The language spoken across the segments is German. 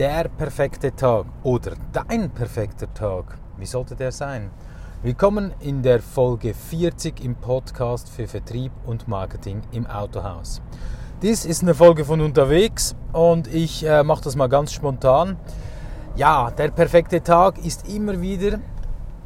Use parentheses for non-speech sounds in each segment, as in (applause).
der perfekte Tag oder dein perfekter Tag, wie sollte der sein? Willkommen in der Folge 40 im Podcast für Vertrieb und Marketing im Autohaus. Dies ist eine Folge von unterwegs und ich äh, mache das mal ganz spontan. Ja, der perfekte Tag ist immer wieder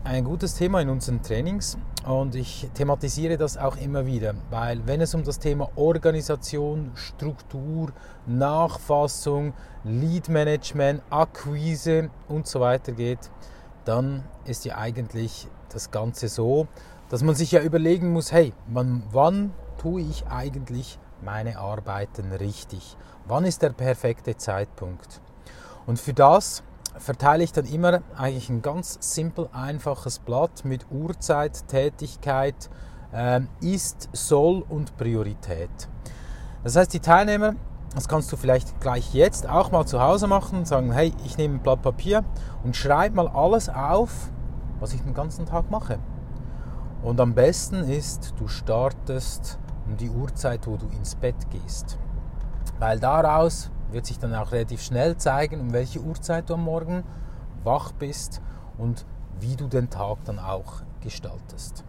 ein gutes Thema in unseren Trainings und ich thematisiere das auch immer wieder, weil wenn es um das Thema Organisation, Struktur, Nachfassung, Lead Management, Akquise und so weiter geht, dann ist ja eigentlich das Ganze so, dass man sich ja überlegen muss, hey, wann, wann tue ich eigentlich meine Arbeiten richtig? Wann ist der perfekte Zeitpunkt? Und für das verteile ich dann immer eigentlich ein ganz simpel einfaches Blatt mit Uhrzeit, Tätigkeit, äh, ist, soll und Priorität. Das heißt, die Teilnehmer, das kannst du vielleicht gleich jetzt auch mal zu Hause machen sagen, hey, ich nehme ein Blatt Papier und schreibe mal alles auf, was ich den ganzen Tag mache. Und am besten ist, du startest um die Uhrzeit, wo du ins Bett gehst. Weil daraus wird sich dann auch relativ schnell zeigen, um welche Uhrzeit du am Morgen wach bist und wie du den Tag dann auch gestaltest.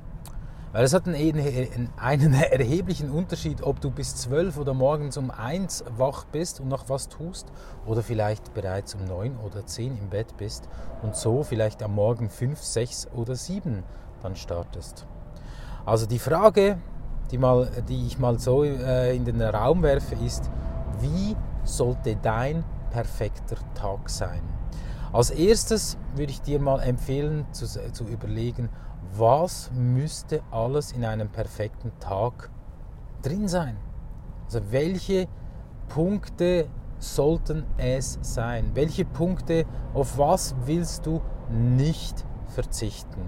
Weil es hat einen, einen erheblichen Unterschied, ob du bis 12 oder morgens um 1 wach bist und noch was tust oder vielleicht bereits um 9 oder 10 im Bett bist und so vielleicht am Morgen 5, 6 oder 7 dann startest. Also die Frage, die, mal, die ich mal so äh, in den Raum werfe, ist, wie sollte dein perfekter Tag sein? Als erstes würde ich dir mal empfehlen zu, zu überlegen, was müsste alles in einem perfekten Tag drin sein? Also welche Punkte sollten es sein? Welche Punkte, auf was willst du nicht verzichten?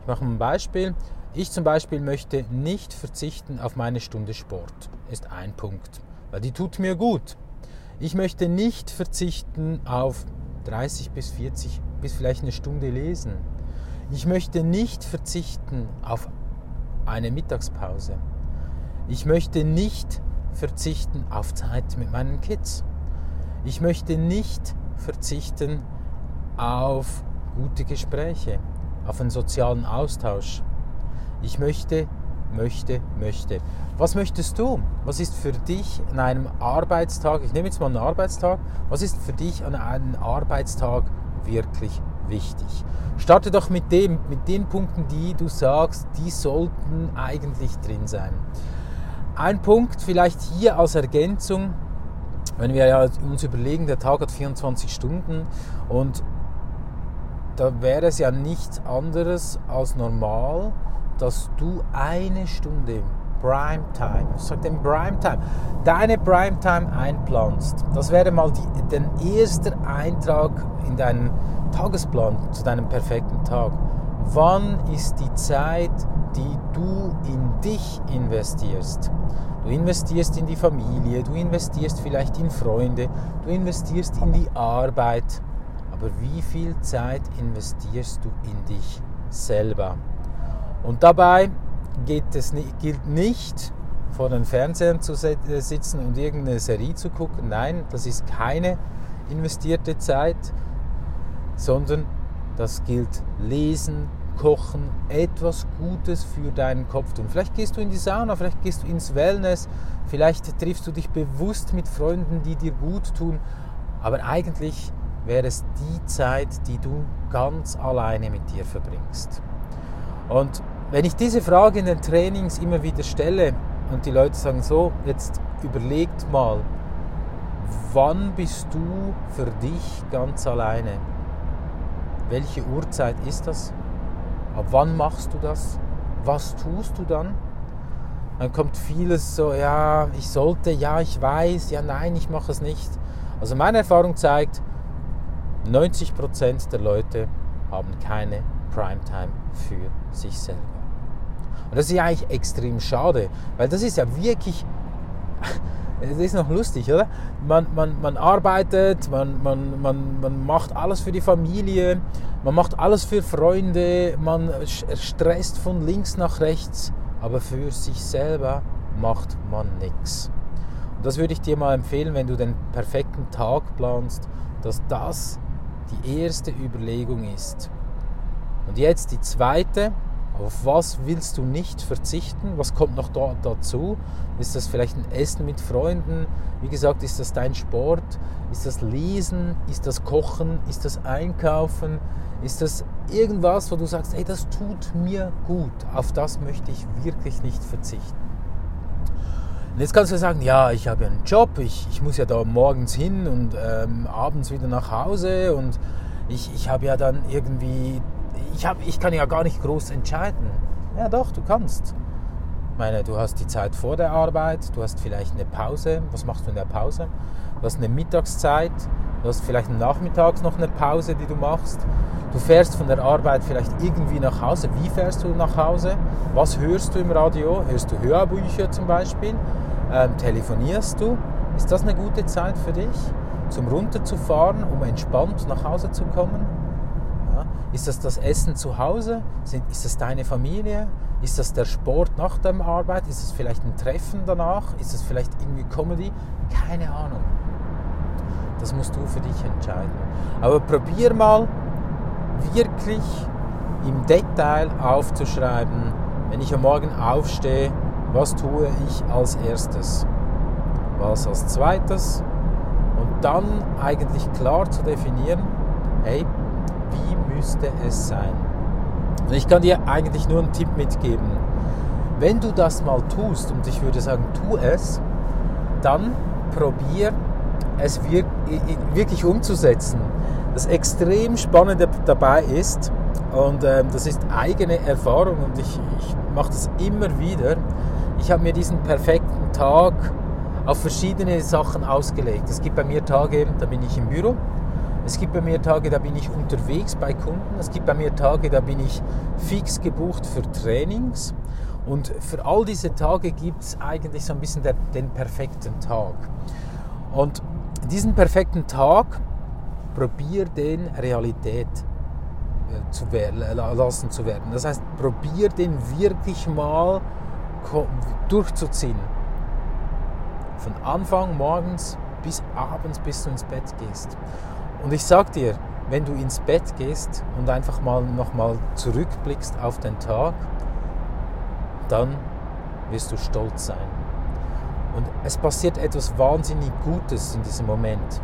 Ich mache ein Beispiel. Ich zum Beispiel möchte nicht verzichten auf meine Stunde Sport. Ist ein Punkt weil die tut mir gut. Ich möchte nicht verzichten auf 30 bis 40 bis vielleicht eine Stunde lesen. Ich möchte nicht verzichten auf eine Mittagspause. Ich möchte nicht verzichten auf Zeit mit meinen Kids. Ich möchte nicht verzichten auf gute Gespräche, auf einen sozialen Austausch. Ich möchte möchte, möchte. Was möchtest du? Was ist für dich an einem Arbeitstag, ich nehme jetzt mal einen Arbeitstag, was ist für dich an einem Arbeitstag wirklich wichtig? Starte doch mit dem, mit den Punkten, die du sagst, die sollten eigentlich drin sein. Ein Punkt vielleicht hier als Ergänzung, wenn wir ja uns überlegen, der Tag hat 24 Stunden und da wäre es ja nichts anderes als normal, dass du eine Stunde Primetime, ich sage den Primetime, deine Primetime einplanst. Das wäre mal die, den ersten Eintrag in deinen Tagesplan zu deinem perfekten Tag. Wann ist die Zeit, die du in dich investierst? Du investierst in die Familie, du investierst vielleicht in Freunde, du investierst in die Arbeit. Aber wie viel Zeit investierst du in dich selber? Und dabei es, gilt nicht, vor den Fernsehern zu äh, sitzen und irgendeine Serie zu gucken. Nein, das ist keine investierte Zeit, sondern das gilt lesen, kochen, etwas Gutes für deinen Kopf tun. Vielleicht gehst du in die Sauna, vielleicht gehst du ins Wellness, vielleicht triffst du dich bewusst mit Freunden, die dir gut tun, aber eigentlich wäre es die Zeit, die du ganz alleine mit dir verbringst. Und wenn ich diese Frage in den Trainings immer wieder stelle und die Leute sagen so, jetzt überlegt mal, wann bist du für dich ganz alleine? Welche Uhrzeit ist das? Ab wann machst du das? Was tust du dann? Dann kommt vieles so, ja, ich sollte, ja, ich weiß, ja, nein, ich mache es nicht. Also meine Erfahrung zeigt, 90% der Leute haben keine Primetime für sich selber. Und das ist ja eigentlich extrem schade, weil das ist ja wirklich, (laughs) das ist noch lustig, oder? Man, man, man arbeitet, man, man, man, man macht alles für die Familie, man macht alles für Freunde, man stresst von links nach rechts, aber für sich selber macht man nichts. Und das würde ich dir mal empfehlen, wenn du den perfekten Tag planst, dass das die erste Überlegung ist. Und jetzt die zweite, auf was willst du nicht verzichten? Was kommt noch da, dazu? Ist das vielleicht ein Essen mit Freunden? Wie gesagt, ist das dein Sport? Ist das Lesen? Ist das Kochen? Ist das Einkaufen? Ist das irgendwas, wo du sagst, hey, das tut mir gut? Auf das möchte ich wirklich nicht verzichten. Und jetzt kannst du sagen, ja, ich habe ja einen Job, ich, ich muss ja da morgens hin und ähm, abends wieder nach Hause und ich, ich habe ja dann irgendwie ich, hab, ich kann ja gar nicht groß entscheiden. Ja doch, du kannst. Ich meine, du hast die Zeit vor der Arbeit, du hast vielleicht eine Pause. Was machst du in der Pause? Du hast eine Mittagszeit, du hast vielleicht nachmittags noch eine Pause, die du machst. Du fährst von der Arbeit vielleicht irgendwie nach Hause. Wie fährst du nach Hause? Was hörst du im Radio? Hörst du Hörbücher zum Beispiel? Ähm, telefonierst du? Ist das eine gute Zeit für dich, zum runterzufahren, um entspannt nach Hause zu kommen? Ist das das Essen zu Hause? Ist das deine Familie? Ist das der Sport nach der Arbeit? Ist es vielleicht ein Treffen danach? Ist es vielleicht irgendwie Comedy? Keine Ahnung. Das musst du für dich entscheiden. Aber probier mal wirklich im Detail aufzuschreiben, wenn ich am Morgen aufstehe, was tue ich als erstes, was als zweites und dann eigentlich klar zu definieren, hey, müsste es sein? Und ich kann dir eigentlich nur einen Tipp mitgeben. Wenn du das mal tust, und ich würde sagen, tu es, dann probier es wirklich umzusetzen. Das extrem Spannende dabei ist, und ähm, das ist eigene Erfahrung und ich, ich mache das immer wieder, ich habe mir diesen perfekten Tag auf verschiedene Sachen ausgelegt. Es gibt bei mir Tage, da bin ich im Büro, es gibt bei mir Tage, da bin ich unterwegs bei Kunden. Es gibt bei mir Tage, da bin ich fix gebucht für Trainings. Und für all diese Tage gibt es eigentlich so ein bisschen der, den perfekten Tag. Und diesen perfekten Tag probier den Realität äh, zu lassen zu werden. Das heißt, probier den wirklich mal durchzuziehen. Von Anfang morgens bis abends, bis du ins Bett gehst. Und ich sag dir, wenn du ins Bett gehst und einfach mal nochmal zurückblickst auf den Tag, dann wirst du stolz sein. Und es passiert etwas wahnsinnig Gutes in diesem Moment.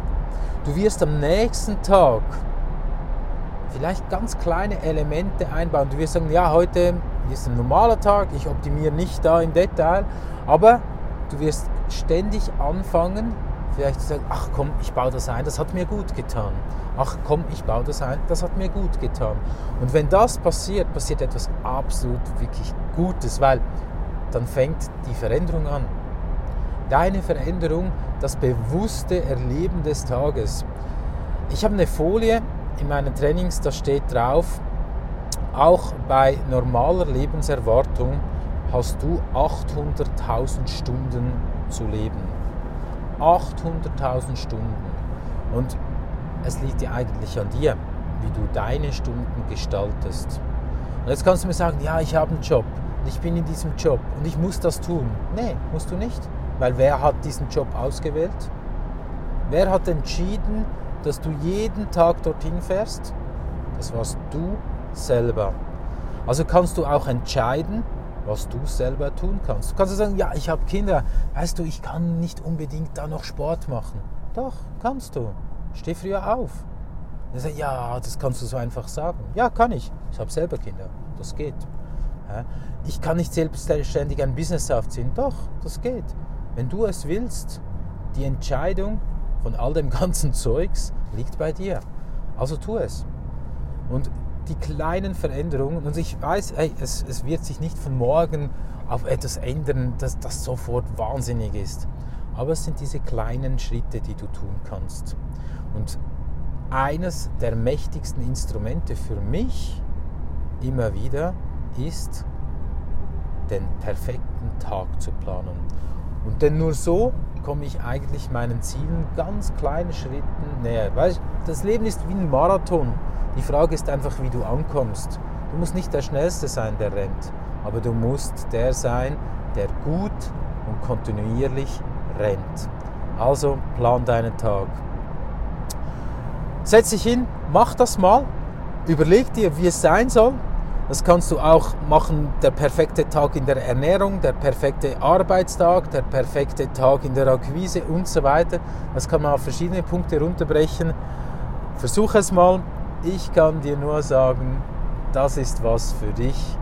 Du wirst am nächsten Tag vielleicht ganz kleine Elemente einbauen. Du wirst sagen, ja, heute ist ein normaler Tag, ich optimiere nicht da im Detail, aber du wirst ständig anfangen, vielleicht sagen, ach komm, ich baue das ein, das hat mir gut getan. Ach komm, ich baue das ein, das hat mir gut getan. Und wenn das passiert, passiert etwas absolut wirklich Gutes, weil dann fängt die Veränderung an. Deine Veränderung, das bewusste Erleben des Tages. Ich habe eine Folie in meinen Trainings, da steht drauf, auch bei normaler Lebenserwartung hast du 800.000 Stunden zu leben. 800.000 Stunden. Und es liegt ja eigentlich an dir, wie du deine Stunden gestaltest. Und jetzt kannst du mir sagen, ja, ich habe einen Job, ich bin in diesem Job und ich muss das tun. Nee, musst du nicht. Weil wer hat diesen Job ausgewählt? Wer hat entschieden, dass du jeden Tag dorthin fährst? Das warst du selber. Also kannst du auch entscheiden, was du selber tun kannst. Du kannst sagen, ja, ich habe Kinder. Weißt du, ich kann nicht unbedingt da noch Sport machen. Doch, kannst du. Steh früher auf. Sagt, ja, das kannst du so einfach sagen. Ja, kann ich. Ich habe selber Kinder. Das geht. Ich kann nicht selbstständig ein Business aufziehen. Doch, das geht. Wenn du es willst, die Entscheidung von all dem (laughs) ganzen Zeugs liegt bei dir. Also tu es. Und die kleinen Veränderungen. Und ich weiß, hey, es, es wird sich nicht von morgen auf etwas ändern, dass das sofort wahnsinnig ist. Aber es sind diese kleinen Schritte, die du tun kannst. Und eines der mächtigsten Instrumente für mich immer wieder ist, den perfekten Tag zu planen. Und denn nur so komme ich eigentlich meinen Zielen ganz kleinen Schritten näher. Weil das Leben ist wie ein Marathon. Die Frage ist einfach, wie du ankommst. Du musst nicht der Schnellste sein, der rennt, aber du musst der sein, der gut und kontinuierlich rennt. Also plan deinen Tag. Setz dich hin, mach das mal, überleg dir, wie es sein soll. Das kannst du auch machen, der perfekte Tag in der Ernährung, der perfekte Arbeitstag, der perfekte Tag in der Akquise und so weiter. Das kann man auf verschiedene Punkte runterbrechen. Versuch es mal. Ich kann dir nur sagen, das ist was für dich,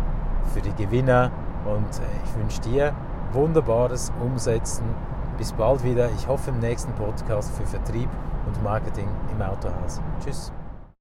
für die Gewinner und ich wünsche dir wunderbares Umsetzen. Bis bald wieder. Ich hoffe im nächsten Podcast für Vertrieb und Marketing im Autohaus. Tschüss.